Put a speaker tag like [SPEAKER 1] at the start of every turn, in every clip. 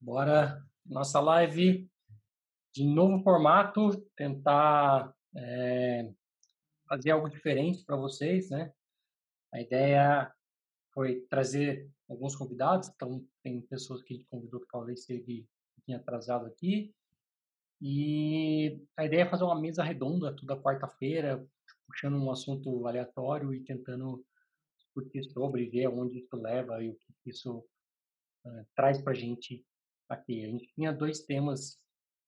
[SPEAKER 1] Bora nossa live de novo formato, tentar é, fazer algo diferente para vocês, né? A ideia foi trazer alguns convidados, então tem pessoas que a gente convidou que talvez esteve um atrasado aqui. E a ideia é fazer uma mesa redonda toda quarta-feira, puxando um assunto aleatório e tentando discutir sobre, ver aonde isso leva e o que isso uh, traz para a gente aqui. A gente tinha dois temas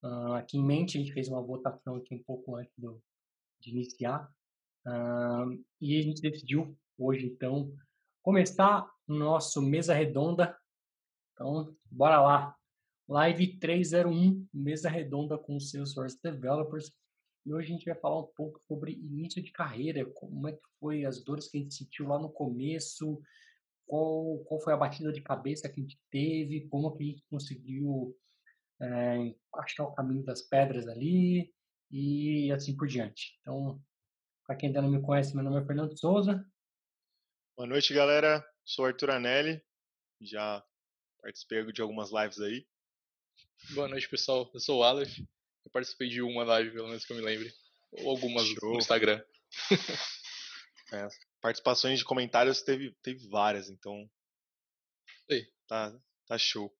[SPEAKER 1] uh, aqui em mente, a gente fez uma votação aqui um pouco antes do, de iniciar, uh, e a gente decidiu hoje, então, começar o nosso Mesa Redonda. Então, bora lá. Live 301, Mesa Redonda com os Salesforce Developers. E hoje a gente vai falar um pouco sobre início de carreira, como é que foi as dores que a gente sentiu lá no começo, qual, qual foi a batida de cabeça que a gente teve, como que a gente conseguiu é, achar o caminho das pedras ali e assim por diante. Então, para quem ainda não me conhece, meu nome é Fernando Souza.
[SPEAKER 2] Boa noite, galera. Sou Arthur Anelli, já participei de algumas lives aí.
[SPEAKER 3] Boa noite, pessoal. Eu sou o Aleph. Eu participei de uma live, pelo menos que eu me lembre. Ou algumas Show. no Instagram.
[SPEAKER 2] é, participações de comentários teve, teve várias, então.
[SPEAKER 3] Ei.
[SPEAKER 2] Tá, tá show.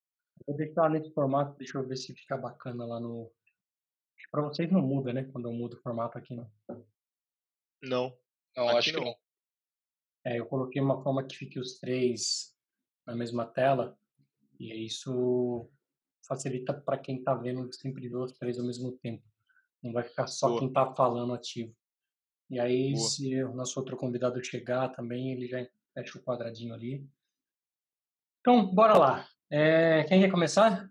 [SPEAKER 1] Vou deixar nesse formato, deixa eu ver se fica bacana lá no. Pra vocês não muda, né? Quando eu mudo o formato aqui, não.
[SPEAKER 2] Não.
[SPEAKER 3] Não, aqui acho não. que não.
[SPEAKER 1] É, eu coloquei uma forma que fique os três na mesma tela. E isso facilita para quem está vendo sempre dois, três ao mesmo tempo. Não vai ficar só Boa. quem está falando ativo. E aí, Boa. se o nosso outro convidado chegar também, ele já fecha o quadradinho ali. Então, bora lá. É, quem quer começar?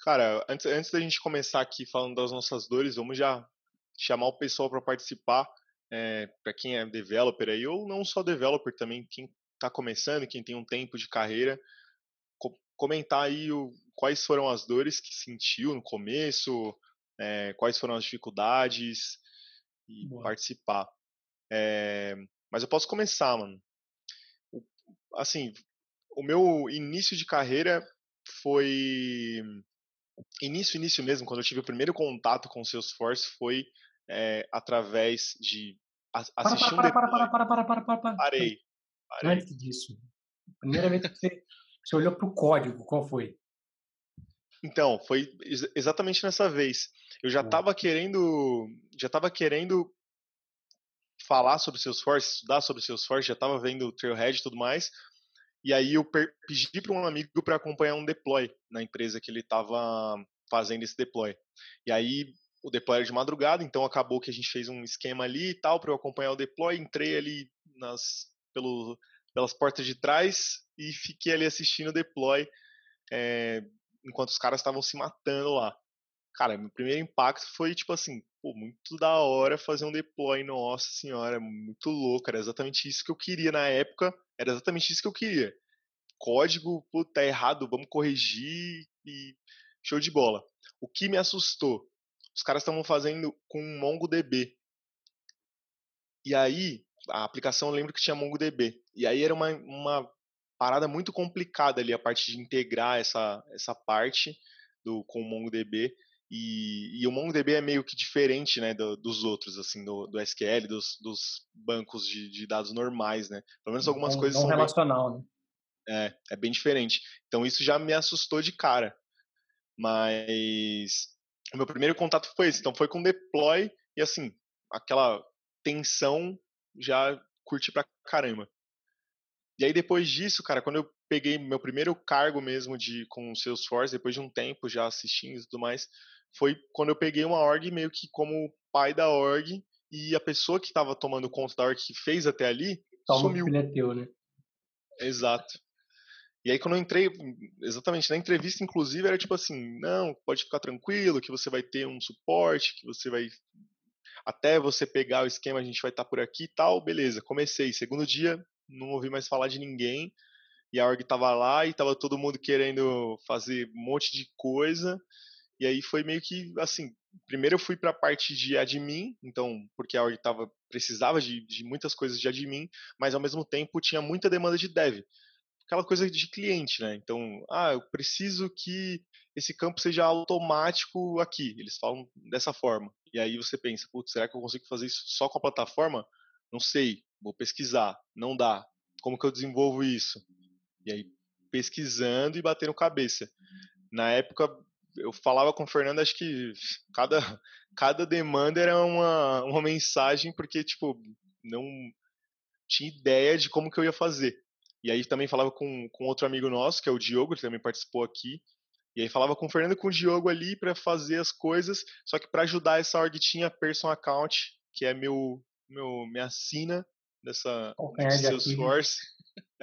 [SPEAKER 2] Cara, antes, antes da gente começar aqui falando das nossas dores, vamos já chamar o pessoal para participar. É, para quem é developer aí, ou não só developer também, quem está começando, quem tem um tempo de carreira, co comentar aí o, quais foram as dores que sentiu no começo, é, quais foram as dificuldades, e Boa. participar. É, mas eu posso começar, mano. O, assim, o meu início de carreira foi. Início, início mesmo, quando eu tive o primeiro contato com o Salesforce foi é, através de assistir
[SPEAKER 1] para, para, um para, para, para, para, para, para, para.
[SPEAKER 2] Parei.
[SPEAKER 1] parei. Antes disso, primeira vez que você, você olhou para o código, qual foi?
[SPEAKER 2] Então, foi ex exatamente nessa vez. Eu já estava querendo, já estava querendo falar sobre Salesforce, estudar sobre Salesforce, já estava vendo o Trailhead e tudo mais. E aí eu pedi para um amigo para acompanhar um deploy na empresa que ele estava fazendo esse deploy. E aí o deploy era de madrugada, então acabou que a gente fez um esquema ali e tal para eu acompanhar o deploy. Entrei ali nas pelo, pelas portas de trás e fiquei ali assistindo o deploy. É, enquanto os caras estavam se matando lá. Cara, meu primeiro impacto foi tipo assim, pô, muito da hora fazer um deploy, nossa senhora, muito louco, era exatamente isso que eu queria na época, era exatamente isso que eu queria. Código, pô, tá errado, vamos corrigir e show de bola. O que me assustou, os caras estavam fazendo com MongoDB. E aí, a aplicação eu lembro que tinha MongoDB. E aí era uma, uma parada muito complicada ali a parte de integrar essa, essa parte do, com o MongoDB. E, e o MongoDB é meio que diferente né, do, dos outros, assim, do, do SQL, dos, dos bancos de, de, dados normais, né? Pelo menos algumas
[SPEAKER 1] não,
[SPEAKER 2] coisas
[SPEAKER 1] não
[SPEAKER 2] são
[SPEAKER 1] relacional,
[SPEAKER 2] bem, né? É, é bem diferente. Então isso já me assustou de cara. Mas o meu primeiro contato foi esse. Então foi com deploy e assim, aquela tensão já curti pra caramba. E aí depois disso, cara, quando eu peguei meu primeiro cargo mesmo de com o Salesforce, depois de um tempo já assistindo e tudo mais, foi quando eu peguei uma org meio que como pai da org e a pessoa que estava tomando conta da org que fez até ali
[SPEAKER 1] Toma
[SPEAKER 2] sumiu.
[SPEAKER 1] É teu, né?
[SPEAKER 2] Exato. E aí quando eu entrei, exatamente, na entrevista inclusive era tipo assim, não, pode ficar tranquilo que você vai ter um suporte, que você vai até você pegar o esquema, a gente vai estar tá por aqui e tal, beleza, comecei. Segundo dia, não ouvi mais falar de ninguém. E a org tava lá e tava todo mundo querendo fazer um monte de coisa. E aí foi meio que assim, primeiro eu fui para a parte de admin, então, porque a org tava precisava de, de muitas coisas de admin, mas ao mesmo tempo tinha muita demanda de dev. aquela coisa de cliente, né? Então, ah, eu preciso que esse campo seja automático aqui. Eles falam dessa forma. E aí você pensa, putz, será que eu consigo fazer isso só com a plataforma? Não sei, vou pesquisar. Não dá. Como que eu desenvolvo isso? E aí, pesquisando e batendo cabeça. Na época, eu falava com o Fernando, acho que cada, cada demanda era uma, uma mensagem, porque, tipo, não tinha ideia de como que eu ia fazer. E aí também falava com, com outro amigo nosso, que é o Diogo, que também participou aqui. E aí falava com o Fernando e com o Diogo ali para fazer as coisas, só que para ajudar essa org tinha Person Account, que é meu, meu minha sina dessa
[SPEAKER 1] de
[SPEAKER 2] Salesforce.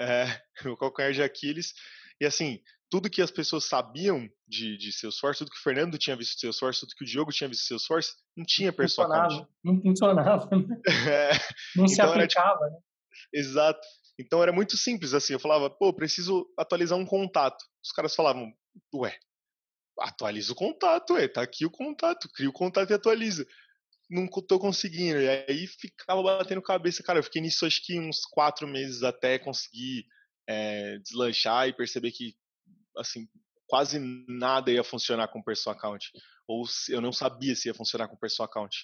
[SPEAKER 2] É, meu calcanhar de Aquiles. E assim, tudo que as pessoas sabiam de, de Salesforce, tudo que o Fernando tinha visto de Salesforce, tudo que o Diogo tinha visto de Salesforce, não tinha Person Account.
[SPEAKER 1] Não funcionava. Né? É, não se então aplicava, era, tipo, né?
[SPEAKER 2] Exato. Então era muito simples assim. Eu falava, pô, preciso atualizar um contato. Os caras falavam, ué, atualiza o contato, ué, tá aqui o contato, cria o contato e atualiza. Não tô conseguindo. E aí ficava batendo cabeça. Cara, eu fiquei nisso acho que uns quatro meses até conseguir é, deslanchar e perceber que, assim, quase nada ia funcionar com Person Account. Ou eu não sabia se ia funcionar com Person Account.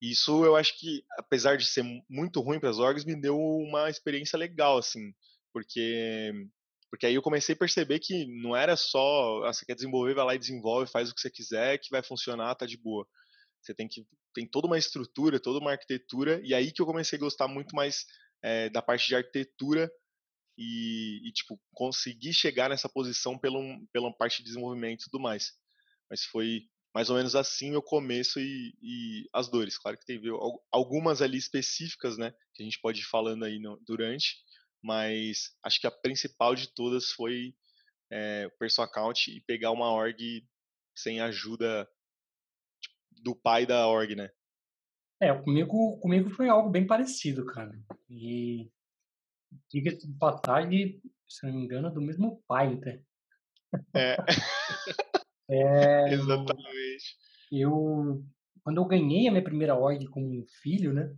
[SPEAKER 2] Isso eu acho que, apesar de ser muito ruim para as orgs, me deu uma experiência legal, assim, porque porque aí eu comecei a perceber que não era só, ah, você quer desenvolver, vai lá e desenvolve, faz o que você quiser, que vai funcionar, tá de boa. Você tem que tem toda uma estrutura, toda uma arquitetura, e aí que eu comecei a gostar muito mais é, da parte de arquitetura e, e, tipo conseguir chegar nessa posição pela pela parte de desenvolvimento e tudo mais. Mas foi mais ou menos assim o começo e, e, as dores. Claro que teve algumas ali específicas, né, que a gente pode ir falando aí no, durante, mas acho que a principal de todas foi é, o Perso Account e pegar uma org sem ajuda do pai da org, né?
[SPEAKER 1] É, comigo, comigo foi algo bem parecido, cara. E diga-se de passagem, se não me engano, do mesmo pai, né?
[SPEAKER 2] É.
[SPEAKER 1] É,
[SPEAKER 2] Exatamente.
[SPEAKER 1] Eu, quando eu ganhei a minha primeira org como filho, né?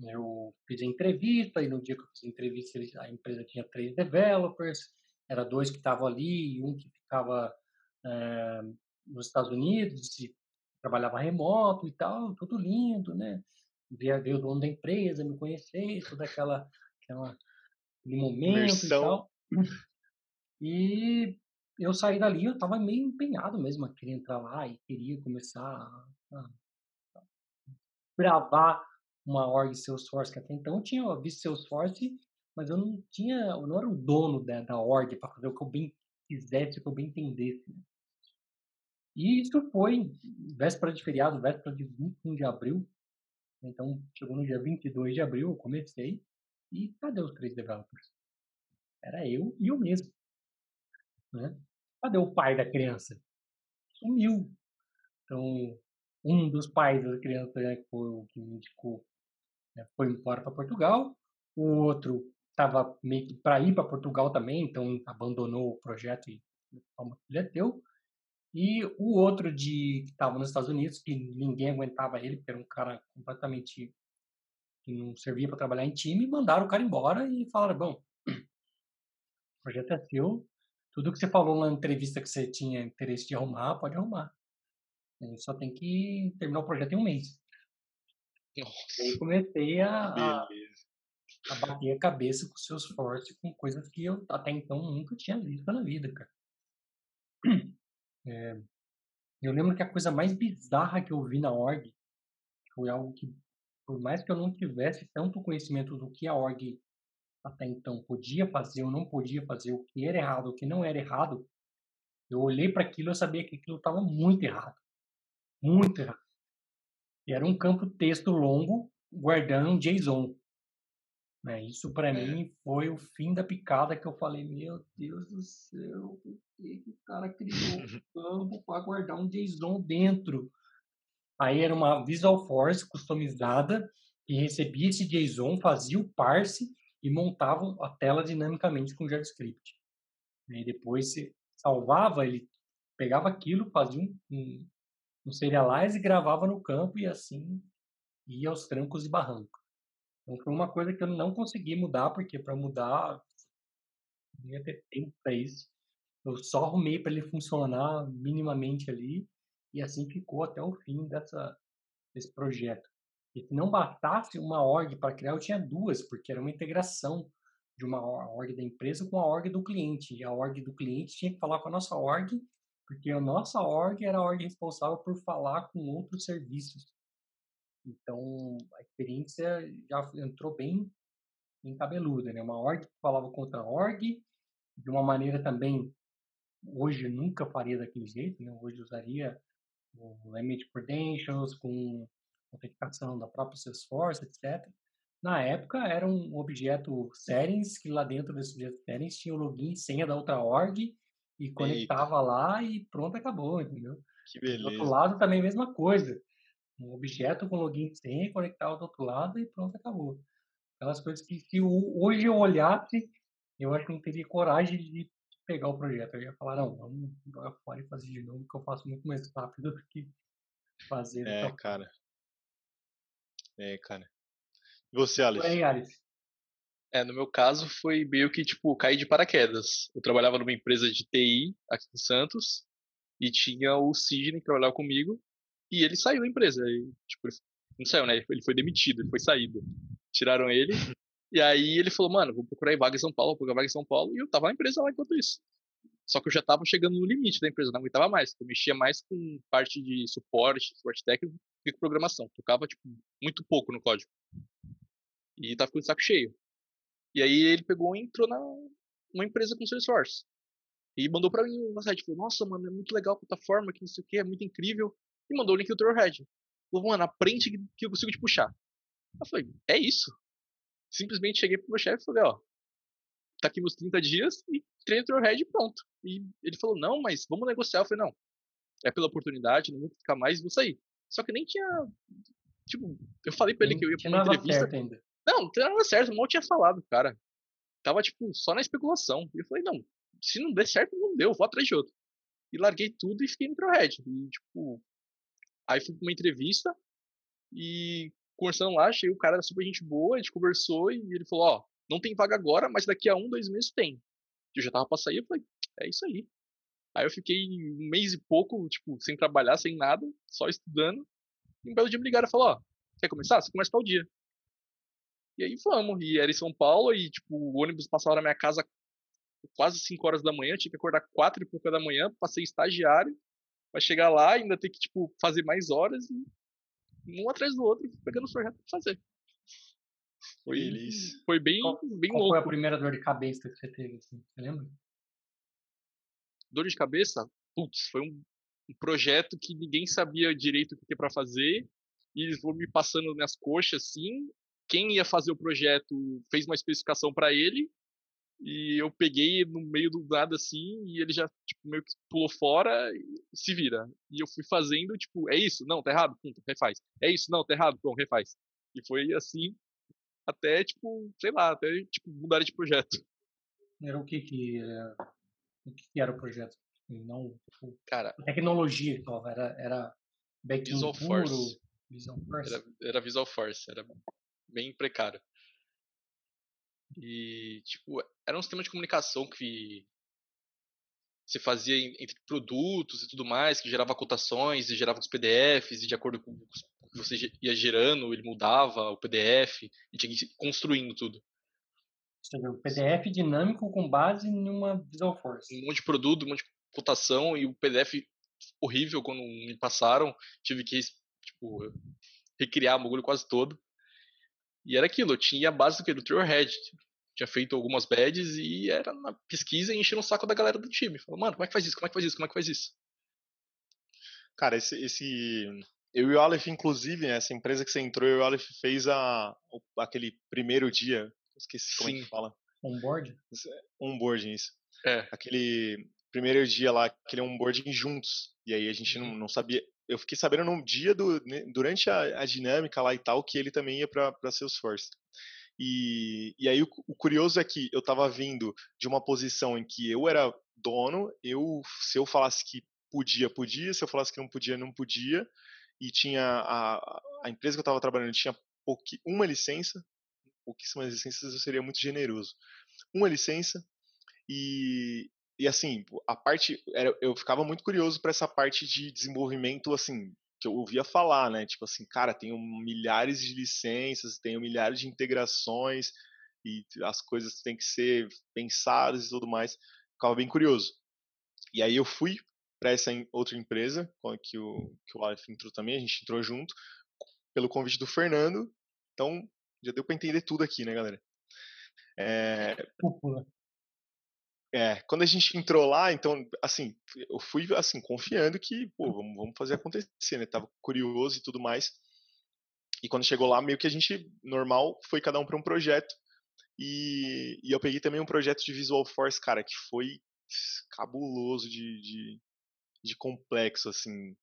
[SPEAKER 1] Eu fiz a entrevista e no dia que eu fiz a entrevista a empresa tinha três developers, era dois que estavam ali e um que ficava é, nos Estados Unidos e trabalhava remoto e tal, tudo lindo, né? Veio, veio o dono da empresa me conhecer, toda aquela, aquela aquele momento Imersão. e tal. E eu saí dali, eu estava meio empenhado mesmo a querer entrar lá e queria começar a, a gravar uma org Salesforce que até então eu tinha visto Salesforce, mas eu não tinha, eu não era o dono da, da org para fazer o que eu bem quisesse, o que eu bem entendesse. Né? E isso foi véspera de feriado, véspera de 21 de abril. Então, chegou no dia 22 de abril, eu comecei. E cadê os três developers? Era eu e eu mesmo. Né? Cadê o pai da criança? Sumiu. Então, um dos pais da criança né, foi o que me indicou né, foi embora para Portugal. O outro estava meio que para ir para Portugal também, então abandonou o projeto e ele é teu. E o outro de que estava nos Estados Unidos, que ninguém aguentava ele, porque era um cara completamente que não servia para trabalhar em time, mandaram o cara embora e falaram: bom, o projeto é seu, tudo que você falou na entrevista que você tinha interesse de arrumar, pode arrumar. A gente só tem que terminar o projeto em um mês.
[SPEAKER 3] Nossa.
[SPEAKER 1] E aí comecei a, a, a, bater a cabeça com seus fortes, com coisas que eu até então nunca tinha visto na vida, cara. É, eu lembro que a coisa mais bizarra que eu vi na org foi algo que, por mais que eu não tivesse tanto conhecimento do que a org até então podia fazer ou não podia fazer, o que era errado, o que não era errado, eu olhei para aquilo e sabia que aquilo estava muito errado. Muito errado. E era um campo texto longo guardando um JSON. Né? Isso para é. mim foi o fim da picada que eu falei, meu Deus do céu, por que, que o cara criou um campo para guardar um JSON dentro? Aí era uma Visual Force customizada que recebia esse JSON, fazia o parse e montavam a tela dinamicamente com JavaScript. E depois você salvava, ele pegava aquilo, fazia um, um, um serialize, gravava no campo e assim ia aos trancos e barrancos. Então foi uma coisa que eu não consegui mudar, porque para mudar não ia ter tempo para isso. Eu só arrumei para ele funcionar minimamente ali e assim ficou até o fim dessa, desse projeto. E se não bastasse uma org para criar, eu tinha duas, porque era uma integração de uma org da empresa com a org do cliente. E a org do cliente tinha que falar com a nossa org, porque a nossa org era a org responsável por falar com outros serviços. Então, a experiência já entrou bem em cabeluda, né? Uma org que falava com outra org, de uma maneira também, hoje nunca faria daquele jeito, né? Hoje usaria o Limit Credentials com autenticação da própria Salesforce, etc. Na época, era um objeto settings, que lá dentro desse objeto settings tinha o login e senha da outra org, e conectava Eita. lá e pronto, acabou, entendeu?
[SPEAKER 2] Que beleza.
[SPEAKER 1] Do outro lado também a mesma coisa. Um objeto com login e senha, conectava do outro lado e pronto, acabou. Aquelas coisas que se hoje eu olhasse, eu acho que não teria coragem de pegar o projeto. Eu ia falar, não, vamos jogar fora e fazer de novo, que eu faço muito mais rápido do que fazer.
[SPEAKER 2] É, então. cara. É, cara. E você, Alice?
[SPEAKER 1] Aí, Alice.
[SPEAKER 3] É, no meu caso foi meio que, tipo, cair de paraquedas. Eu trabalhava numa empresa de TI aqui em Santos e tinha o Sidney que trabalhava comigo e ele saiu da empresa. E, tipo, não saiu, né? Ele foi demitido, ele foi saído. Tiraram ele. E aí ele falou, mano, vou procurar vaga em São Paulo, vou procurar vaga em São Paulo. E eu tava na empresa lá enquanto isso. Só que eu já tava chegando no limite da empresa, não aguentava mais. Eu mexia mais com parte de suporte, suporte técnico, do que com programação. Tocava, tipo, muito pouco no código. E tava com o saco cheio. E aí ele pegou e entrou na uma empresa com Salesforce. E mandou pra mim uma site, falou, nossa, mano, é muito legal a plataforma, que não sei o que, é muito incrível. E mandou o link do Trailhead. Falou, mano, aprende que eu consigo te puxar. Eu falei, é isso? Simplesmente cheguei pro meu chefe e falei, ó, tá aqui meus 30 dias e treino Trailhead e pronto. E ele falou, não, mas vamos negociar. Eu falei, não, é pela oportunidade, não vou ficar mais, vou sair. Só que nem tinha, tipo, eu falei pra ele que eu ia pra uma entrevista.
[SPEAKER 1] Ainda.
[SPEAKER 3] Não, não tinha nada certo, mal tinha falado, cara. Tava, tipo, só na especulação. E eu falei, não, se não der certo, não deu, vou atrás de outro. E larguei tudo e fiquei no Trailhead. E, tipo, aí fui pra uma entrevista e conversando lá, achei o cara era super gente boa, a gente conversou e ele falou, ó, não tem vaga agora, mas daqui a um, dois meses tem. Eu já tava pra sair, eu falei, é isso aí. Aí eu fiquei um mês e pouco, tipo, sem trabalhar, sem nada, só estudando. E um belo dia me ligaram e falaram, ó, quer começar? Você começa tal dia. E aí vamos. E era em São Paulo e, tipo, o ônibus passava na minha casa quase 5 horas da manhã, tinha que acordar 4 e pouca da manhã, passei estagiário, pra chegar lá ainda ter que, tipo, fazer mais horas e um atrás do outro, pegando o projeto pra fazer. Foi, Feliz. foi bem, qual, bem
[SPEAKER 1] qual
[SPEAKER 3] louco.
[SPEAKER 1] foi a primeira dor de cabeça que você teve, assim? Você lembra?
[SPEAKER 3] Dor de cabeça? Putz, foi um, um projeto que ninguém sabia direito o que para fazer e eles foram me passando nas coxas, assim, quem ia fazer o projeto fez uma especificação para ele e eu peguei no meio do nada assim e ele já tipo, meio que pulou fora e se vira. E eu fui fazendo, tipo, é isso? Não, tá errado? Pum, refaz. É isso? Não, tá errado? Pronto, refaz. E foi assim até, tipo, sei lá, até tipo, mudar de projeto.
[SPEAKER 1] Era o que que, era, o que, era o projeto? Não, tipo,
[SPEAKER 3] Cara,
[SPEAKER 1] tecnologia, era, era
[SPEAKER 3] Visual puro, Force. Visual Force. Era, era Visual Force, era bem precário. E, tipo, era um sistema de comunicação que você fazia entre produtos e tudo mais, que gerava cotações e gerava os PDFs, e de acordo com o que você ia gerando, ele mudava o PDF, e tinha que ir construindo tudo.
[SPEAKER 1] O PDF dinâmico com base em uma Visual Force.
[SPEAKER 3] Um monte de produto, um monte de cotação, e o PDF horrível quando me passaram, tive que, tipo, recriar o bagulho quase todo. E era aquilo, eu tinha a base do que? Do Trailhead. Tinha feito algumas badges e era na pesquisa e enchendo o saco da galera do time. Falou, mano, como é que faz isso? Como é que faz isso? Como é que faz isso?
[SPEAKER 2] Cara, esse. esse... Eu e o Aleph, inclusive, né, essa empresa que você entrou, eu e o Aleph fez a, aquele primeiro dia. Esqueci como Sim. é que fala.
[SPEAKER 1] Onboard?
[SPEAKER 2] Onboarding, isso.
[SPEAKER 3] É.
[SPEAKER 2] Aquele primeiro dia lá, aquele onboarding juntos. E aí a gente não, uhum. não sabia eu fiquei sabendo no dia do né, durante a, a, dinâmica lá e tal que ele também ia para Salesforce. E, e aí o, o, curioso é que eu estava vindo de uma posição em que eu era dono, eu se eu falasse que podia, podia, se eu falasse que não podia, não podia, e tinha a, a empresa que eu estava trabalhando tinha pouqui, uma licença, pouquíssimas licenças eu seria muito generoso. Uma licença E, e assim, a parte. Era, eu ficava muito curioso para essa parte de desenvolvimento, assim, que eu ouvia falar, né? Tipo assim, cara, tenho milhares de licenças, tenho milhares de integrações e as coisas têm que ser pensadas e tudo mais. Ficava bem curioso. E aí eu fui para essa outra empresa, que o, que o Aleph entrou também, a gente entrou junto, pelo convite do Fernando. Então, já deu para entender tudo aqui, né, galera? É, é, quando a gente entrou lá, então, assim, eu fui, assim, confiando que, pô, vamos, vamos fazer acontecer, né? Tava curioso e tudo mais. E quando chegou lá, meio que a gente, normal, foi cada um para um projeto. E, e eu peguei também um projeto de Visual Force, cara, que foi cabuloso de, de, de complexo, assim.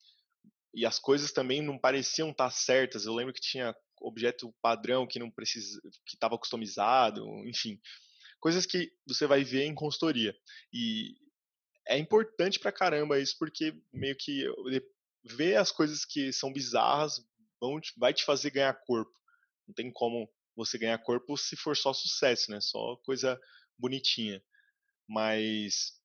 [SPEAKER 2] E as coisas também não pareciam estar tá certas. Eu lembro que tinha objeto padrão que não precisa, que estava customizado, enfim, coisas que você vai ver em consultoria. E é importante pra caramba isso porque meio que ver as coisas que são bizarras vão vai te fazer ganhar corpo. Não tem como você ganhar corpo se for só sucesso, né? Só coisa bonitinha. Mas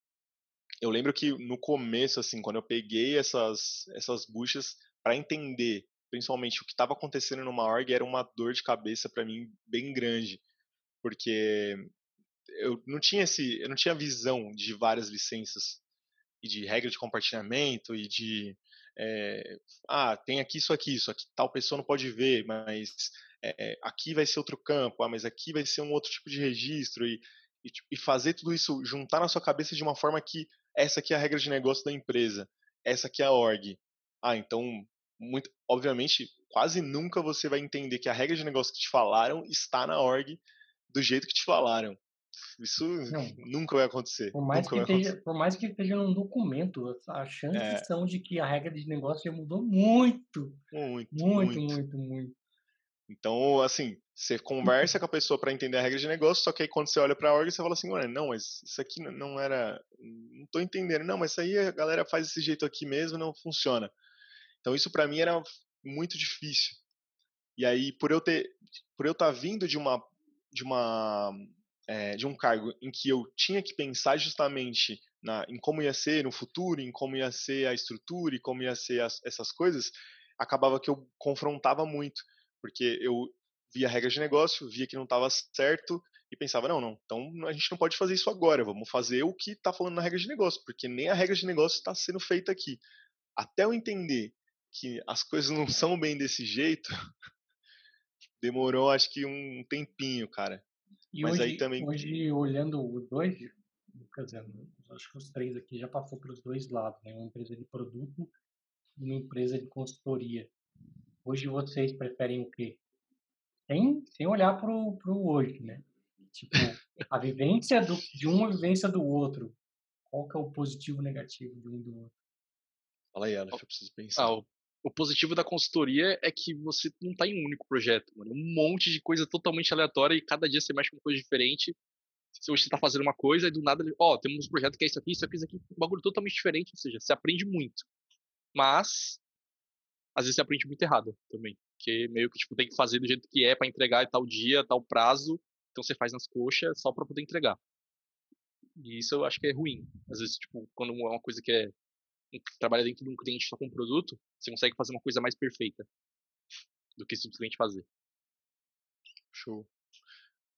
[SPEAKER 2] eu lembro que no começo, assim, quando eu peguei essas, essas buchas para entender, principalmente o que estava acontecendo numa org, era uma dor de cabeça para mim bem grande, porque eu não tinha esse, eu não tinha visão de várias licenças e de regra de compartilhamento e de é, ah, tem aqui isso aqui, isso aqui tal pessoa não pode ver, mas é, aqui vai ser outro campo, ah, mas aqui vai ser um outro tipo de registro e, e, e fazer tudo isso juntar na sua cabeça de uma forma que essa aqui é a regra de negócio da empresa, essa aqui é a org. Ah, então, muito, obviamente, quase nunca você vai entender que a regra de negócio que te falaram está na org do jeito que te falaram. Isso não, nunca vai acontecer.
[SPEAKER 1] Por mais, que esteja, por mais que esteja num documento, as chances é. são de que a regra de negócio já mudou muito.
[SPEAKER 2] Muito,
[SPEAKER 1] muito, muito, muito. muito.
[SPEAKER 2] Então, assim, você conversa com a pessoa para entender a regra de negócio, só que aí quando você olha para a org, você fala assim, olha, não, mas isso aqui não era, não tô entendendo. Não, mas isso aí a galera faz desse jeito aqui mesmo, não funciona. Então isso para mim era muito difícil. E aí por eu ter, por eu estar tá vindo de uma, de uma, é, de um cargo em que eu tinha que pensar justamente na, em como ia ser no futuro, em como ia ser a estrutura e como ia ser as, essas coisas, acabava que eu confrontava muito, porque eu via regras de negócio, via que não estava certo e pensava, não, não, então a gente não pode fazer isso agora, vamos fazer o que está falando na regra de negócio, porque nem a regra de negócio está sendo feita aqui. Até eu entender que as coisas não são bem desse jeito, demorou acho que um tempinho, cara.
[SPEAKER 1] E Mas hoje, aí também. Hoje, olhando os dois, quer dizer, acho que os três aqui já passou para os dois lados, né? Uma empresa de produto e uma empresa de consultoria. Hoje vocês preferem o quê? sem, sem olhar pro, pro hoje, né? Tipo, a vivência do, de uma a vivência do outro. Qual que é o positivo e negativo de um e do outro?
[SPEAKER 2] Fala aí, Alex, eu preciso pensar.
[SPEAKER 3] Ah, o, o, positivo da consultoria é que você não tá em um único projeto, mano. Um monte de coisa totalmente aleatória e cada dia você mexe com uma coisa diferente. Se você tá fazendo uma coisa e do nada, ó, oh, temos um projeto que é isso aqui, isso aqui, isso aqui, um bagulho totalmente diferente, ou seja, você aprende muito. Mas, às vezes você aprende muito errado também porque meio que tipo, tem que fazer do jeito que é para entregar tal dia, tal prazo, então você faz nas coxas só para poder entregar. E isso eu acho que é ruim. Às vezes, tipo, quando é uma coisa que é trabalha dentro de um cliente só com um produto, você consegue fazer uma coisa mais perfeita do que simplesmente fazer.
[SPEAKER 2] Show.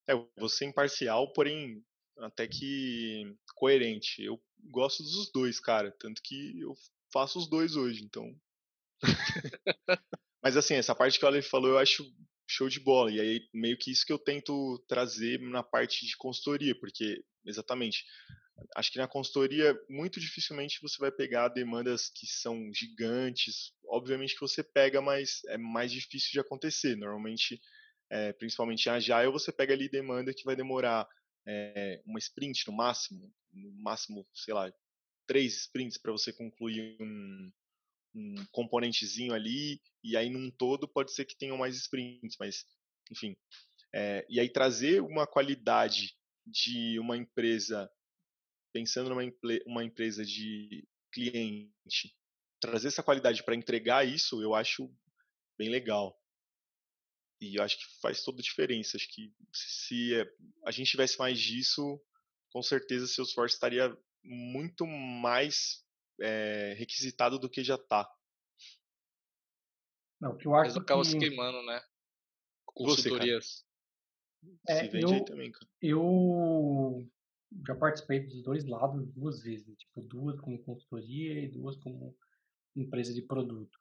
[SPEAKER 2] É, você imparcial, porém até que coerente. Eu gosto dos dois, cara, tanto que eu faço os dois hoje, então Mas assim, essa parte que o Ale falou eu acho show de bola. E aí, meio que isso que eu tento trazer na parte de consultoria, porque, exatamente, acho que na consultoria, muito dificilmente você vai pegar demandas que são gigantes. Obviamente que você pega, mas é mais difícil de acontecer. Normalmente, é, principalmente em Agile, você pega ali demanda que vai demorar é, uma sprint no máximo, no máximo, sei lá, três sprints para você concluir um, um componentezinho ali, e aí num todo pode ser que tenham mais sprints, mas enfim. É, e aí trazer uma qualidade de uma empresa, pensando numa uma empresa de cliente, trazer essa qualidade para entregar isso, eu acho bem legal. E eu acho que faz toda a diferença. Acho que se a gente tivesse mais disso, com certeza Salesforce estaria muito mais é, requisitado do que já está.
[SPEAKER 1] Não, que eu acho
[SPEAKER 3] Mas acaba
[SPEAKER 1] que...
[SPEAKER 3] se queimando, né? Consultorias.
[SPEAKER 1] É,
[SPEAKER 2] Se vende
[SPEAKER 1] eu-
[SPEAKER 2] aí também, cara.
[SPEAKER 1] Eu já participei dos dois lados duas vezes, tipo, duas como consultoria e duas como empresa de produto.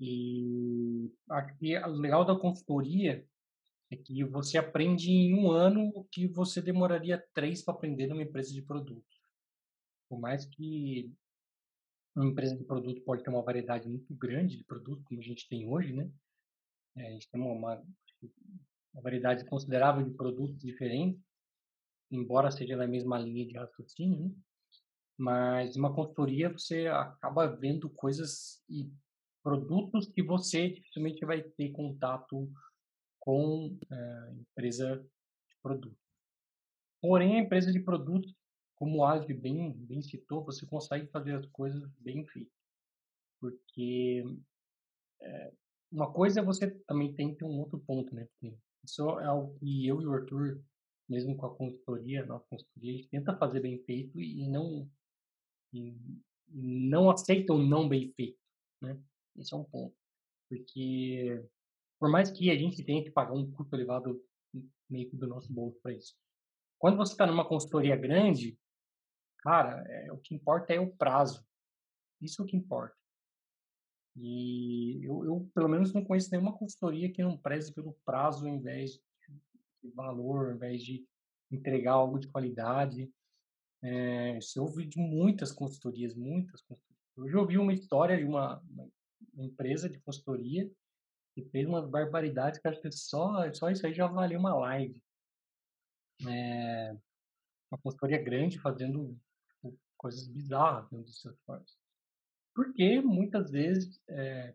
[SPEAKER 1] E que o legal da consultoria é que você aprende em um ano o que você demoraria três para aprender numa empresa de produto. Por mais que uma empresa de produto pode ter uma variedade muito grande de produtos, como a gente tem hoje, né? É, a gente tem uma, uma, uma variedade considerável de produtos diferentes, embora seja na mesma linha de raciocínio, né? Mas uma consultoria você acaba vendo coisas e produtos que você dificilmente vai ter contato com eh, a empresa de produto. Porém, a empresa de produto, como o Alves bem, bem citou, você consegue fazer as coisas bem feitas. Porque eh, uma coisa é você também tem que ter um outro ponto, né? Porque isso é algo que eu e o Arthur, mesmo com a consultoria, a nossa consultoria, a gente tenta fazer bem feito e não e não aceita o não bem feito, né? Esse é um ponto. Porque por mais que a gente tenha que pagar um custo elevado meio que do nosso bolso para isso. Quando você está numa consultoria grande, cara, é, o que importa é o prazo. Isso é o que importa. E eu, eu, pelo menos, não conheço nenhuma consultoria que não preze pelo prazo ao invés de valor, ao invés de entregar algo de qualidade. É, isso eu ouvi de muitas consultorias, muitas consultorias. Hoje eu ouvi uma história de uma, uma empresa de consultoria que fez umas barbaridades que acho que só, só isso aí já valia uma live. É, uma consultoria grande fazendo tipo, coisas bizarras dentro do Salesforce. Porque muitas vezes é,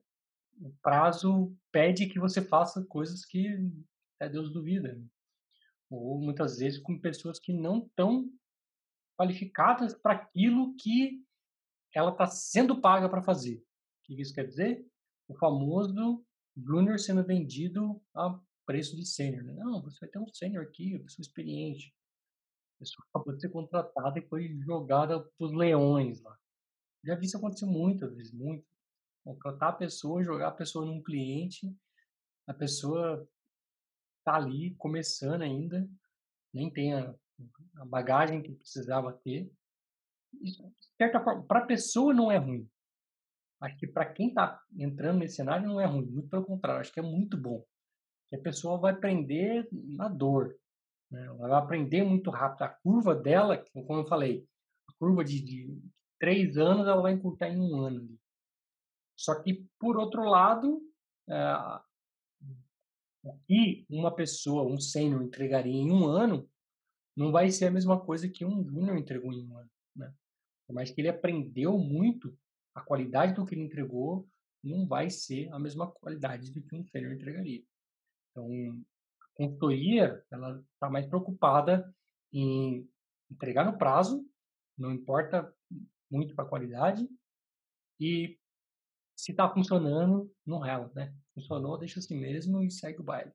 [SPEAKER 1] o prazo pede que você faça coisas que até Deus duvida. né? Ou muitas vezes com pessoas que não estão qualificadas para aquilo que ela está sendo paga para fazer. O que isso quer dizer? O famoso júnior sendo vendido a preço de sênior. né? Não, você vai ter um sênior aqui, uma pessoa experiente. A pessoa acabou de ser contratada e foi jogada para os leões lá. Já vi isso acontecer muitas vezes, muito. Contratar a pessoa, jogar a pessoa num cliente, a pessoa tá ali começando ainda, nem tem a, a bagagem que precisava ter. Isso, de certa forma, para a pessoa não é ruim. Acho que para quem está entrando nesse cenário não é ruim, muito pelo contrário, acho que é muito bom. Que a pessoa vai aprender na dor. Né? Ela vai aprender muito rápido. A curva dela, como eu falei, a curva de, de três anos ela vai encurtar em um ano. Só que, por outro lado, é, o que uma pessoa, um sênior, entregaria em um ano, não vai ser a mesma coisa que um júnior entregou em um ano. Né? Por mais que ele aprendeu muito, a qualidade do que ele entregou não vai ser a mesma qualidade do que um sênior entregaria. Então, a consultoria, ela está mais preocupada em entregar no prazo, não importa muito para a qualidade, e se está funcionando, não rela, né? Funcionou, deixa assim mesmo e segue o baile.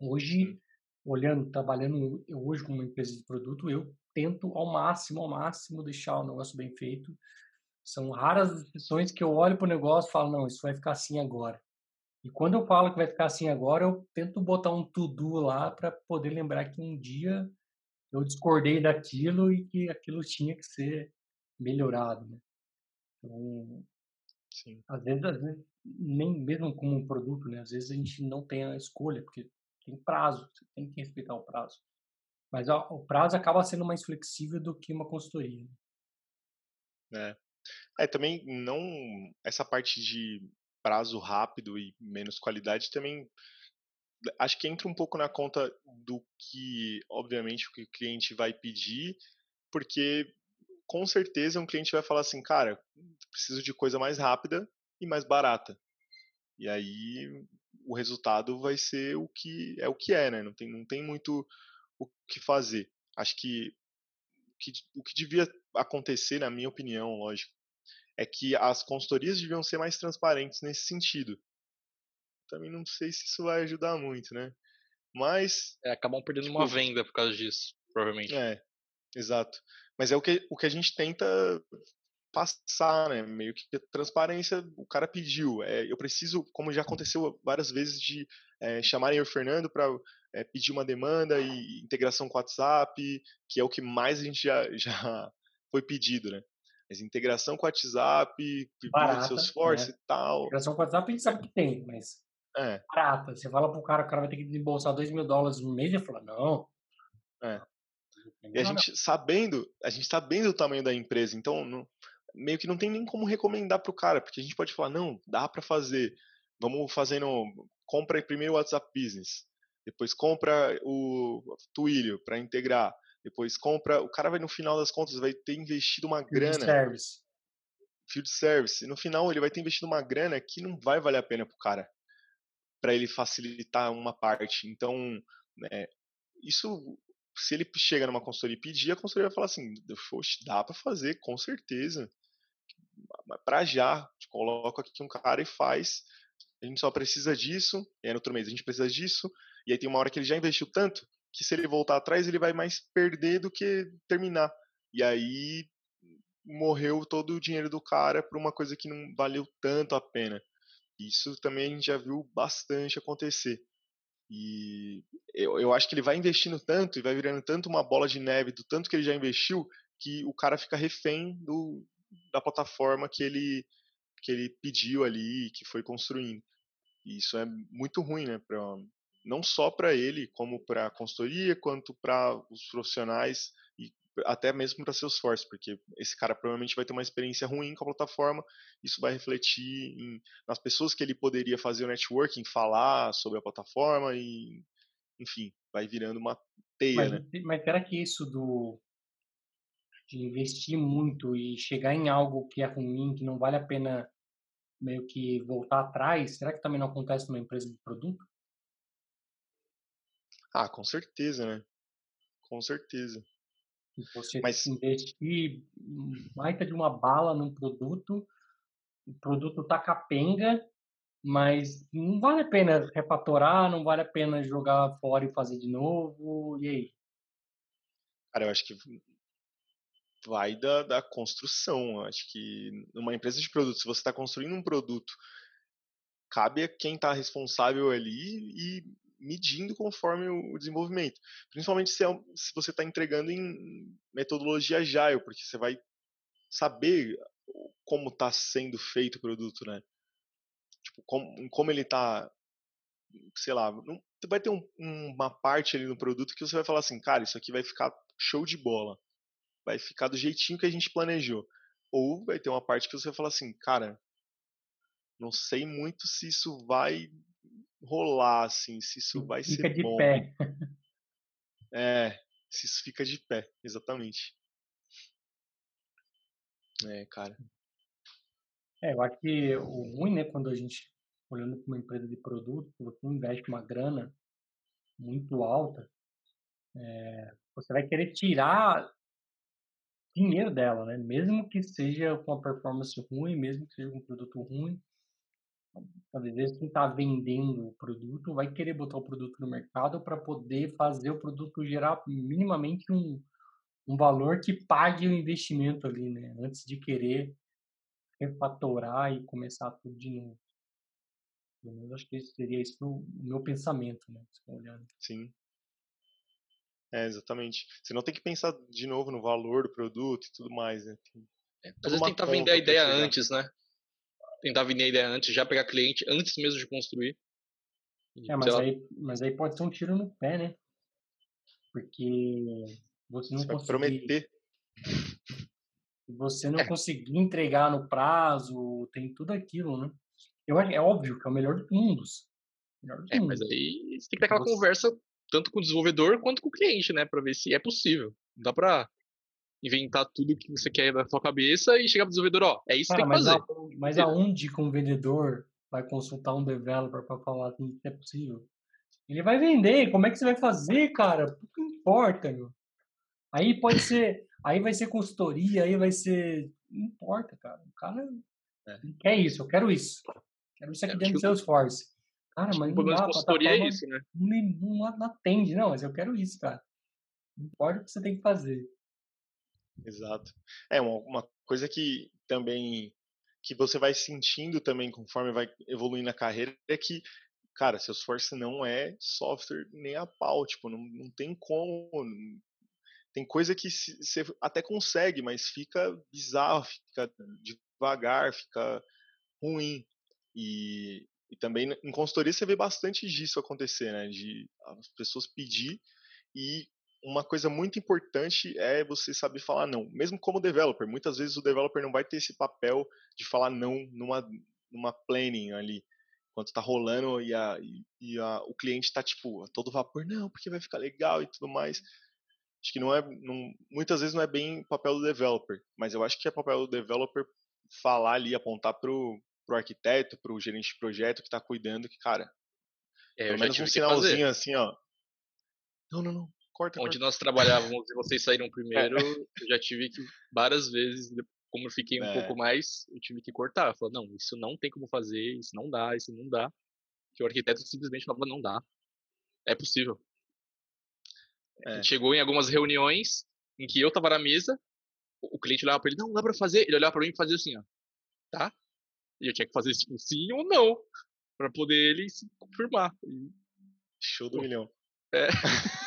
[SPEAKER 1] Hoje, olhando, trabalhando eu hoje como uma empresa de produto, eu tento ao máximo, ao máximo deixar o negócio bem feito. São raras as exceções que eu olho para o negócio e falo, não, isso vai ficar assim agora. E quando eu falo que vai ficar assim agora, eu tento botar um to-do lá para poder lembrar que um dia eu discordei daquilo e que aquilo tinha que ser melhorado. Né? Então,
[SPEAKER 2] Sim.
[SPEAKER 1] às vezes, às vezes, nem mesmo como um produto, né? Às vezes a gente não tem a escolha, porque tem prazo, você tem que respeitar o prazo. Mas ó, o prazo acaba sendo mais flexível do que uma consultoria.
[SPEAKER 2] É. é, também não. Essa parte de prazo rápido e menos qualidade também. Acho que entra um pouco na conta do que, obviamente, o que o cliente vai pedir, porque com certeza um cliente vai falar assim, cara, preciso de coisa mais rápida e mais barata. E aí o resultado vai ser o que é o que é, né? Não tem, não tem muito o que fazer. Acho que o que, o que devia acontecer, na minha opinião, lógico, é que as consultorias deviam ser mais transparentes nesse sentido. Também não sei se isso vai ajudar muito, né? Mas
[SPEAKER 3] É, acabam perdendo
[SPEAKER 2] Tipo,
[SPEAKER 3] uma venda por causa disso, provavelmente.
[SPEAKER 2] é, Exato. Mas é o que, o que a gente tenta passar, né? Meio que transparência, o cara pediu. É, eu preciso, como já aconteceu várias vezes, de é, chamarem o Fernando para é, pedir uma demanda e integração com o WhatsApp, que é o que mais a gente já, já foi pedido, né? Mas integração com o WhatsApp,
[SPEAKER 1] Barata,
[SPEAKER 2] Salesforce
[SPEAKER 1] né?
[SPEAKER 2] e tal.
[SPEAKER 1] Integração com o WhatsApp a gente sabe que tem, mas
[SPEAKER 2] É,
[SPEAKER 1] barata. Você fala pro cara, o cara vai ter que desembolsar 2 mil dólares no mês, ele fala, não.
[SPEAKER 2] É. E a
[SPEAKER 1] não.
[SPEAKER 2] gente sabendo, a gente sabendo o tamanho da empresa, então não- meio que não tem nem como recomendar pro cara, porque a gente pode falar, não, dá para fazer. Vamos fazendo, compra primeiro o WhatsApp Business, depois compra o Twilio para integrar, depois compra, o cara vai no final das contas vai ter investido uma
[SPEAKER 1] Field
[SPEAKER 2] grana,
[SPEAKER 1] service.
[SPEAKER 2] field service, no final ele vai ter investido uma grana que não vai valer a pena pro cara, para ele facilitar uma parte. Então, né, isso se ele chega numa consultoria e pedir, a consultoria vai falar assim, "Oxe, dá para fazer, com certeza. Mas Pra já, coloca aqui um cara e faz. A gente só precisa disso, e aí no outro mês a gente precisa disso, e aí tem uma hora que ele já investiu tanto que se ele voltar atrás ele vai mais perder do que terminar. E aí morreu todo o dinheiro do cara por uma coisa que não valeu tanto a pena. Isso também a gente já viu bastante acontecer. E eu, eu acho que ele vai investindo tanto e vai virando tanto uma bola de neve do tanto que ele já investiu que o cara fica refém do, da plataforma que ele, que ele pediu ali, que foi construindo. E isso é muito ruim, né? Pra, não só para ele, como para a consultoria, quanto para os profissionais até mesmo para seus esforços, porque esse cara provavelmente vai ter uma experiência ruim com a plataforma, isso vai refletir em, nas pessoas que ele poderia fazer o networking, falar sobre a plataforma e, enfim, vai virando uma teia,
[SPEAKER 1] Mas,
[SPEAKER 2] né?
[SPEAKER 1] mas será que isso do de investir muito e chegar em algo que é ruim, que não vale a pena meio que voltar atrás, será que também não acontece numa empresa de produto?
[SPEAKER 2] Ah, com certeza, né? Com certeza.
[SPEAKER 1] E Você
[SPEAKER 2] Mas-
[SPEAKER 1] investir baita de uma bala num produto, o produto tá capenga, mas não vale a pena refatorar, não vale a pena jogar fora e fazer de novo, e aí?
[SPEAKER 2] Cara, eu acho que vai da, da construção. Eu acho que numa empresa de produto, se você está construindo um produto, cabe a quem está responsável ali e medindo conforme o, desenvolvimento. Principalmente se, é se você está entregando em metodologia agile, porque você vai saber como está sendo feito o produto, né? Tipo, como, como ele está, sei lá, não, vai ter um- uma parte ali no produto que você vai falar assim, cara, isso aqui vai ficar show de bola vai ficar do jeitinho que a gente planejou. Ou vai ter uma parte que você vai falar assim, cara, não sei muito se isso vai rolar, assim, se isso vai
[SPEAKER 1] Fica
[SPEAKER 2] ser
[SPEAKER 1] de
[SPEAKER 2] bom.
[SPEAKER 1] pé.
[SPEAKER 2] É, se isso fica de pé, exatamente. É, cara.
[SPEAKER 1] É, eu acho que o ruim, né, quando a gente, olhando para uma empresa de produto, você investe uma grana muito alta, é, você vai querer tirar dinheiro dela, né? Mesmo que seja com uma performance ruim, mesmo que seja um produto ruim, às vezes quem está vendendo o produto vai querer botar o produto no mercado para poder fazer o produto gerar minimamente um, um valor que pague o investimento ali, né? Antes de querer refatorar e começar tudo de novo. Pelo menos acho que seria isso o meu pensamento, né? Olhando.
[SPEAKER 2] Sim. É, exatamente. Você não tem que pensar de novo no valor do produto e tudo mais, né? Tem
[SPEAKER 3] Às
[SPEAKER 2] toda
[SPEAKER 3] vezes
[SPEAKER 2] uma
[SPEAKER 3] tentar vender a ideia antes, né? Tentar vender a ideia antes, já pegar cliente antes mesmo de construir.
[SPEAKER 1] É, mas
[SPEAKER 3] sei lá,
[SPEAKER 1] aí, mas aí pode ser um tiro no pé, né? Porque você não
[SPEAKER 2] Você
[SPEAKER 1] conseguir,
[SPEAKER 2] prometer.
[SPEAKER 1] você não
[SPEAKER 3] É.
[SPEAKER 1] conseguir entregar no prazo, tem tudo aquilo, né? Eu acho, é óbvio que é o melhor dos mundos. Melhor dos
[SPEAKER 3] É, mas
[SPEAKER 1] mundos.
[SPEAKER 3] aí você tem que ter aquela
[SPEAKER 1] Você-
[SPEAKER 3] conversa tanto com o desenvolvedor quanto com o cliente, né? Pra ver se é possível. Não dá pra inventar tudo que você quer na sua cabeça e chegar pro desenvolvedor, ó, é isso que
[SPEAKER 1] Cara,
[SPEAKER 3] tem que fazer.
[SPEAKER 1] a- mas aonde que um vendedor vai consultar um developer para falar assim, que é possível? Ele vai vender, como é que você vai fazer, cara? Pouco importa, meu. Aí pode ser, aí vai ser consultoria, aí vai ser, não importa, cara. O cara
[SPEAKER 2] É.
[SPEAKER 1] quer isso, eu quero isso. Quero isso aqui
[SPEAKER 3] É,
[SPEAKER 1] dentro do
[SPEAKER 3] que
[SPEAKER 1] Salesforce. Cara,
[SPEAKER 3] que
[SPEAKER 1] mas não dá,
[SPEAKER 3] consultoria é isso, né?
[SPEAKER 1] não, não, não atende, não, mas eu quero isso, cara. Não importa o que você tem que fazer.
[SPEAKER 2] Exato. É uma, uma coisa que também que você vai sentindo também conforme vai evoluindo a carreira é que, cara, Salesforce não é software nem a pau, tipo, não, não tem como. Tem coisa que você até consegue, mas fica bizarro, fica devagar, fica ruim. E, e também em consultoria você vê bastante disso acontecer, né? De as pessoas pedir e uma coisa muito importante é você saber falar não, mesmo como developer. Muitas vezes o developer não vai ter esse papel de falar não numa, numa planning ali, enquanto está rolando e, a, e a, o cliente está tipo a todo vapor, não, porque vai ficar legal e tudo mais. Acho que não é, não, muitas vezes não é bem papel do developer, mas eu acho que é papel do developer falar ali, apontar pro, pro arquiteto, pro gerente de projeto que está cuidando, que cara, é, pelo menos um sinalzinho assim, ó. Não, não, não corta,
[SPEAKER 3] Onde
[SPEAKER 2] corta.
[SPEAKER 3] nós trabalhávamos e vocês saíram primeiro, é. eu já tive que várias vezes, como eu fiquei um é. pouco mais, eu tive que cortar. Eu falei, não, isso não tem como fazer, isso não dá, isso não dá. Que o arquiteto simplesmente falava, não dá. É possível. É. Chegou em algumas reuniões em que eu tava na mesa, o cliente olhava pra ele, não, não dá pra fazer. Ele olhava pra mim e fazia assim, ó. Tá? E eu tinha que fazer tipo sim ou não, pra poder ele se confirmar.
[SPEAKER 2] Show do Pô. milhão.
[SPEAKER 3] É.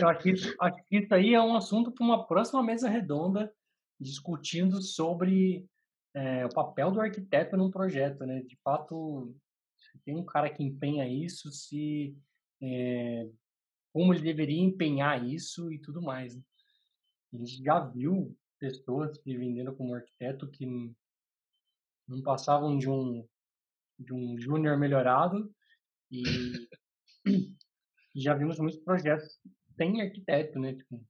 [SPEAKER 1] Eu acho que, isso, acho que isso aí é um assunto para uma próxima mesa redonda, discutindo sobre é, o papel do arquiteto num projeto, né? De fato, se tem um cara que empenha isso, se é, como ele deveria empenhar isso e tudo mais. Né? A gente já viu pessoas se vendendo como arquiteto que não passavam de um de um júnior melhorado e já vimos muitos projetos tem arquiteto, né? Tipo,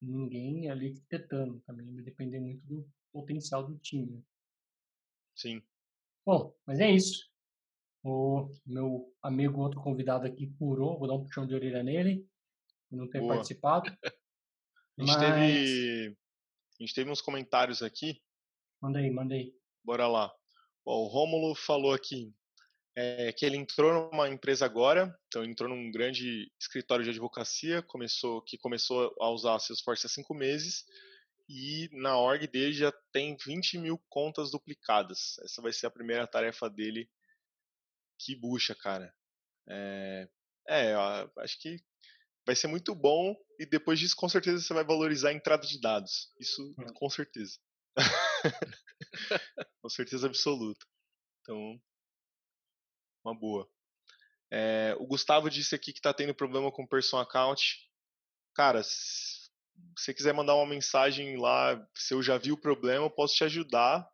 [SPEAKER 1] ninguém ali arquitetando também, vai depender muito do potencial do time. Né?
[SPEAKER 2] Sim.
[SPEAKER 1] Bom, mas é isso. O meu amigo, outro convidado aqui, purou, vou dar um puxão de orelha nele, por não ter Boa. participado.
[SPEAKER 2] a, gente mas... teve, a gente teve uns comentários aqui.
[SPEAKER 1] Manda aí, manda aí.
[SPEAKER 2] Bora lá. o Rômulo falou aqui, é, que ele entrou numa empresa agora, então ele entrou num grande escritório de advocacia, começou, que começou a usar Salesforce há cinco meses, e na org dele já tem 20 mil contas duplicadas. Essa vai ser a primeira tarefa dele. Que bucha, cara. É, é acho que vai ser muito bom e depois disso com certeza você vai valorizar a entrada de dados. Isso hum. com certeza. com certeza absoluta. Então, uma boa. É, o Gustavo disse aqui que está tendo problema com o Person Account. Cara, se você quiser mandar uma mensagem lá, se eu já vi o problema, eu posso te ajudar,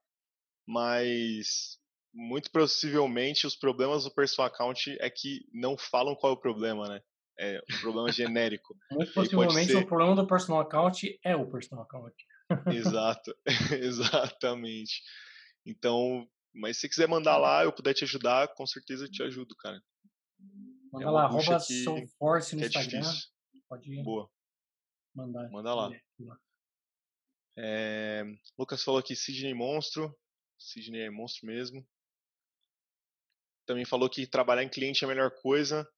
[SPEAKER 2] mas muito possivelmente os problemas do Person Account é que não falam qual é o problema, né? É um problema genérico.
[SPEAKER 1] Muito possivelmente ser... o problema do Personal Account é o Personal Account.
[SPEAKER 2] Exato, exatamente. Então, mas se quiser mandar lá, eu puder te ajudar, com certeza eu te ajudo, cara.
[SPEAKER 1] Manda é lá, arroba Soulforce no é Instagram. Difícil. Pode ir.
[SPEAKER 2] Boa.
[SPEAKER 1] Mandar.
[SPEAKER 2] Manda lá. É, Lucas falou aqui Sidney Monstro. Sidney é monstro mesmo. Também falou que trabalhar em cliente é a melhor coisa.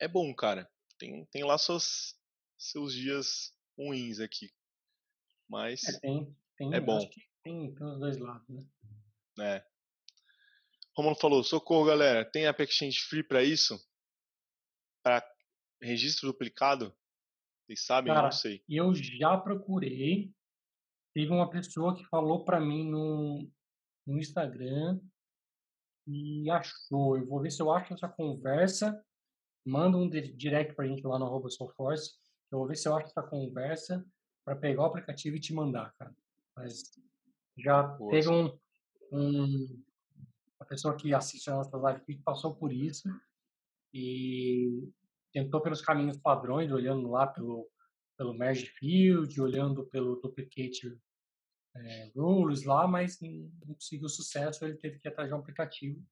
[SPEAKER 2] É bom, cara. Tem, tem lá suas, seus dias ruins aqui. Mas
[SPEAKER 1] é, tem, tem,
[SPEAKER 2] é bom.
[SPEAKER 1] Tem, tem os dois lados, né?
[SPEAKER 2] É. Romulo falou, socorro galera, tem App Exchange Free para isso? Para registro duplicado? Vocês sabem? Cara, não sei.
[SPEAKER 1] Eu já procurei. Teve uma pessoa que falou para mim no, no Instagram e achou. Eu vou ver se eu acho essa conversa. Manda um direct pra gente lá no arroba Soulforce. Eu vou ver se eu acho essa conversa para pegar o aplicativo e te mandar, cara. Mas já Boa, teve um, um, uma pessoa que assiste a nossa live que passou por isso e tentou pelos caminhos padrões, olhando lá pelo, pelo merge field, olhando pelo duplicate é, rules lá, mas não conseguiu sucesso, ele teve que ir atrás de um aplicativo.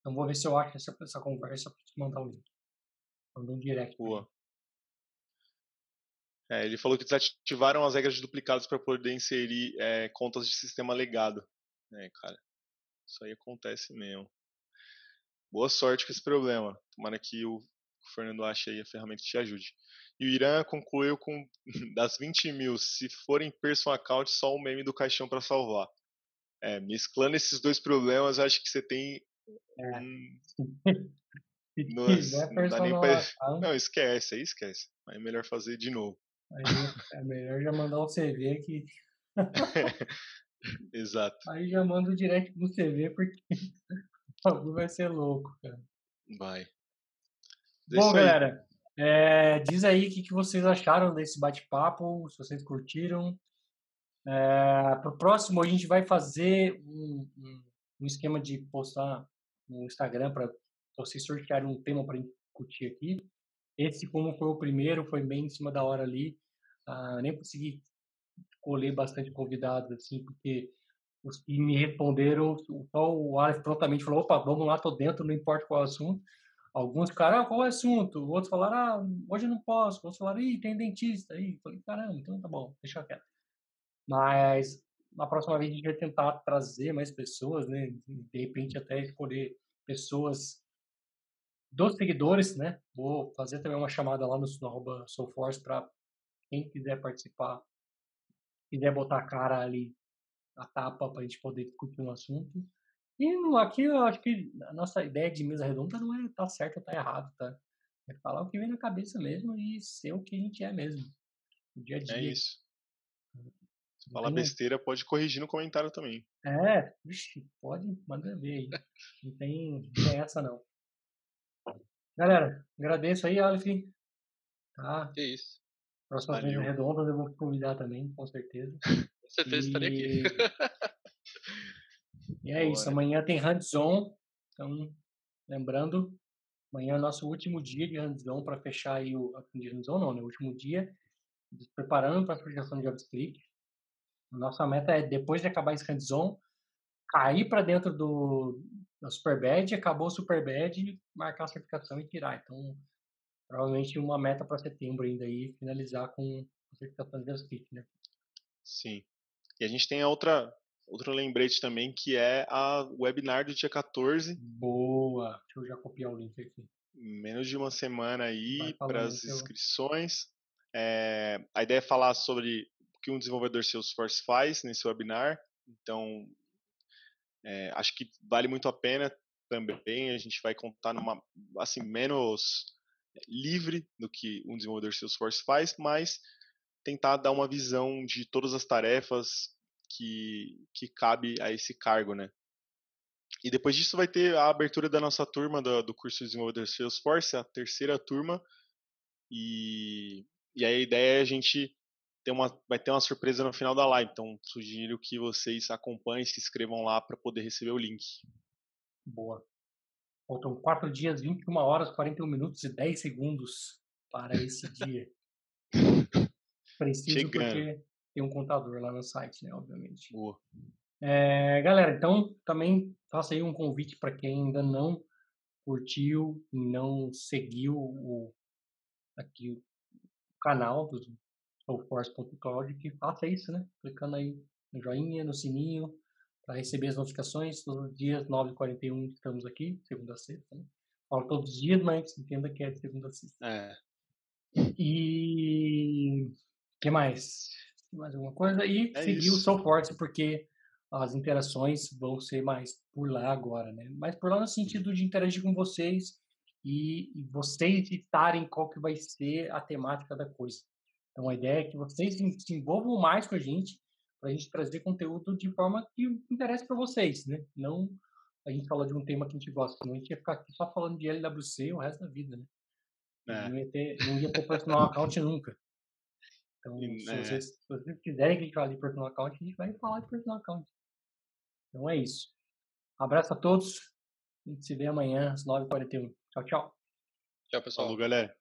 [SPEAKER 1] Então vou ver se eu acho essa, essa conversa para te mandar um link. Manda um direct.
[SPEAKER 2] Boa. É, ele falou que desativaram as regras de duplicados para poder inserir é, contas de sistema legado. É, cara, isso aí acontece mesmo. Boa sorte com esse problema. Tomara que o Fernando ache aí a ferramenta que te ajude. E o Irã concluiu com das 20 mil, se forem personal account, só o meme do caixão para salvar. É, mesclando esses dois problemas, acho que você tem
[SPEAKER 1] É.
[SPEAKER 2] um,
[SPEAKER 1] quiser
[SPEAKER 2] não dá nem pra...
[SPEAKER 1] account,
[SPEAKER 2] Não, esquece, aí esquece. Aí é melhor fazer de novo.
[SPEAKER 1] aí é melhor já mandar um CV que
[SPEAKER 2] Exato.
[SPEAKER 1] aí já manda direto pro CV porque o bagulho vai ser louco, cara.
[SPEAKER 2] Vai. É
[SPEAKER 1] Bom,
[SPEAKER 2] aí.
[SPEAKER 1] galera, é, diz aí o que, que vocês acharam desse bate-papo, se vocês curtiram. É, Para o próximo, a gente vai fazer um, um- um esquema de postar no Instagram para vocês sortearem um tema para discutir aqui. Esse, como foi o primeiro, foi bem em cima da hora ali. Ah, nem consegui escolher bastante convidados, assim, porque os que me responderam, só o Alex prontamente falou: opa, vamos lá, tô dentro, não importa qual é assunto. Alguns ficaram, ah, qual é o assunto? Outros falaram, ah, hoje eu não posso. Outros falaram, ih, tem dentista aí. Falei, caramba, então tá bom, deixa quieto. Mas na próxima vez a gente vai tentar trazer mais pessoas, né? De repente até escolher pessoas dos seguidores, né? Vou fazer também uma chamada lá no, no arroba Soulforce para quem quiser participar, quiser botar a cara ali, a tapa para a gente poder discutir um assunto. E aqui eu acho que a nossa ideia de mesa redonda não é tá certo ou tá errado, tá? É falar o que vem na cabeça mesmo e ser o que a gente é mesmo. No dia a dia.
[SPEAKER 2] É isso. Se falar
[SPEAKER 1] tem-
[SPEAKER 2] besteira, pode corrigir no comentário também.
[SPEAKER 1] É, vixe, pode, manda ver aí. Não tem, não essa não. Galera, agradeço aí, Aleph. Tá?
[SPEAKER 3] Que isso.
[SPEAKER 1] Próximas
[SPEAKER 2] Valeu.
[SPEAKER 1] vezes redondas eu vou te convidar também, com certeza.
[SPEAKER 3] Com certeza estaria aqui.
[SPEAKER 1] E é isso, amanhã tem hands-on. Então, lembrando, amanhã é o nosso último dia de hands-on para fechar aí o. De hands-on não, né? O último dia, preparando para a aplicação de JavaScript. Nossa meta é, depois de acabar esse hands-on, cair para dentro do, do Superbad, acabou o Superbad, marcar a certificação e tirar. Então, provavelmente uma meta para setembro ainda aí, finalizar com a certificação de JavaScript, né?
[SPEAKER 2] Sim. E a gente tem a outra, outro lembrete também, que é a webinar do dia 14.
[SPEAKER 1] Boa! Deixa eu já copiar o link aqui.
[SPEAKER 2] menos de uma semana aí para as
[SPEAKER 1] eu-
[SPEAKER 2] inscrições. É, a ideia é falar sobre o que um desenvolvedor Salesforce faz nesse webinar. Então, é, acho que vale muito a pena também. A gente vai contar numa, assim, menos livre do que um desenvolvedor Salesforce faz, mas tentar dar uma visão de todas as tarefas que, que cabe a esse cargo, né? E depois disso vai ter a abertura da nossa turma do, do curso de desenvolvedor Salesforce, a terceira turma. E, e aí a ideia é a gente ter uma, vai ter uma surpresa no final da live. Então sugiro que vocês acompanhem, se inscrevam lá para poder receber o link.
[SPEAKER 1] Boa. Faltam 4 dias, 21 horas, 41 minutos e 10 segundos para esse dia. Preciso
[SPEAKER 2] Chegando.
[SPEAKER 1] porque tem um contador lá no site, né? Obviamente.
[SPEAKER 2] Boa.
[SPEAKER 1] É, galera, então também faça aí um convite para quem ainda não curtiu, não seguiu o, aqui o canal do soulforce.cloud, que faça isso, né? Clicando aí no joinha, no sininho, para receber as notificações. Todos os dias, 9h41, estamos aqui, segunda a sexta, né? Falo todos os dias, mas entenda que é de segunda a sexta.
[SPEAKER 2] É,
[SPEAKER 1] E que mais? Mais alguma coisa? E
[SPEAKER 2] É
[SPEAKER 1] seguir o
[SPEAKER 2] isso.
[SPEAKER 1] Soulforce, porque as interações vão ser mais por lá agora, né? Mas por lá no sentido de interagir com vocês e, e vocês ditarem qual que vai ser a temática da coisa. Então a ideia é que vocês se envolvam mais com a gente, para a gente trazer conteúdo de forma que interesse para vocês, né? Não a gente falar de um tema que a gente gosta, senão a gente ia ficar aqui só falando de LWC o resto da vida, né?
[SPEAKER 2] É.
[SPEAKER 1] Não, ia ter, não ia ter personal account nunca. Então,
[SPEAKER 2] E,
[SPEAKER 1] se,
[SPEAKER 2] é.
[SPEAKER 1] vocês, se vocês quiserem que a gente fale de personal account, a gente vai falar de personal account. Então é isso. Abraço a todos. A gente se vê amanhã às 9h41. Tchau, tchau.
[SPEAKER 3] Tchau, pessoal.
[SPEAKER 2] falou, galera.